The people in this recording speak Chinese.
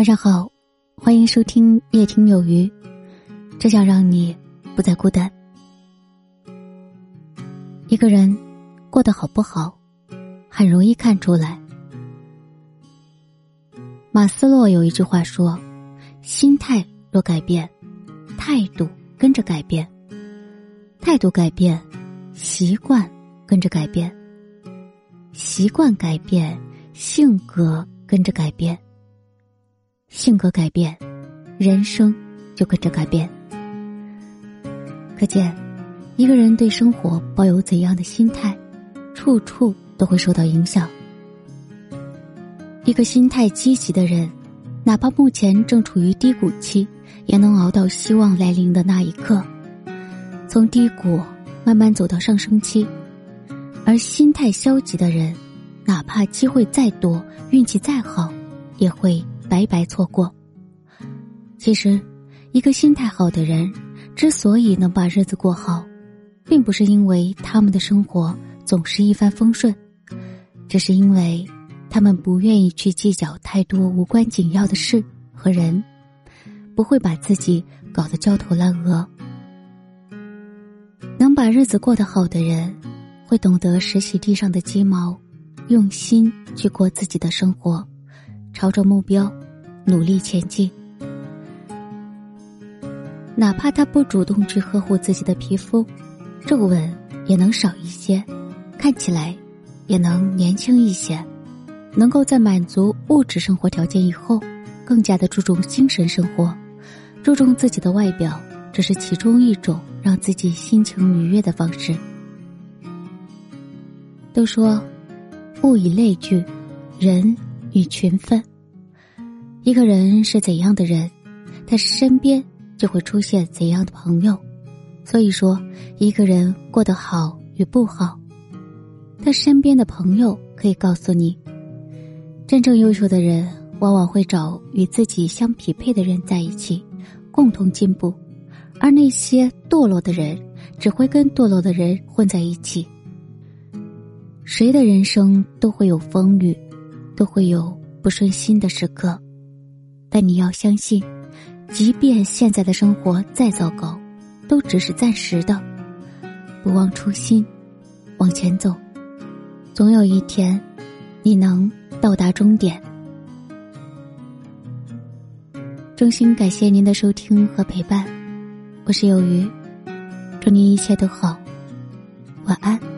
晚上好，欢迎收听夜听有余，只想让你不再孤单。一个人过得好不好，很容易看出来。马斯洛有一句话说：“心态若改变，态度跟着改变；态度改变，习惯跟着改变；习惯改变，性格跟着改变。”性格改变，人生就跟着改变。可见，一个人对生活抱有怎样的心态，处处都会受到影响。一个心态积极的人，哪怕目前正处于低谷期，也能熬到希望来临的那一刻，从低谷慢慢走到上升期。而心态消极的人，哪怕机会再多，运气再好，也会。白白错过。其实，一个心态好的人，之所以能把日子过好，并不是因为他们的生活总是一帆风顺，只是因为他们不愿意去计较太多无关紧要的事和人，不会把自己搞得焦头烂额。能把日子过得好的人，会懂得拾起地上的鸡毛，用心去过自己的生活。朝着目标努力前进，哪怕他不主动去呵护自己的皮肤，皱纹也能少一些，看起来也能年轻一些。能够在满足物质生活条件以后，更加的注重精神生活，注重自己的外表，只是其中一种让自己心情愉悦的方式。都说物以类聚，人。与群分，一个人是怎样的人，他身边就会出现怎样的朋友。所以说，一个人过得好与不好，他身边的朋友可以告诉你。真正优秀的人，往往会找与自己相匹配的人在一起，共同进步；而那些堕落的人，只会跟堕落的人混在一起。谁的人生都会有风雨。都会有不顺心的时刻，但你要相信，即便现在的生活再糟糕，都只是暂时的。不忘初心，往前走，总有一天，你能到达终点。衷心感谢您的收听和陪伴，我是有鱼，祝您一切都好，晚安。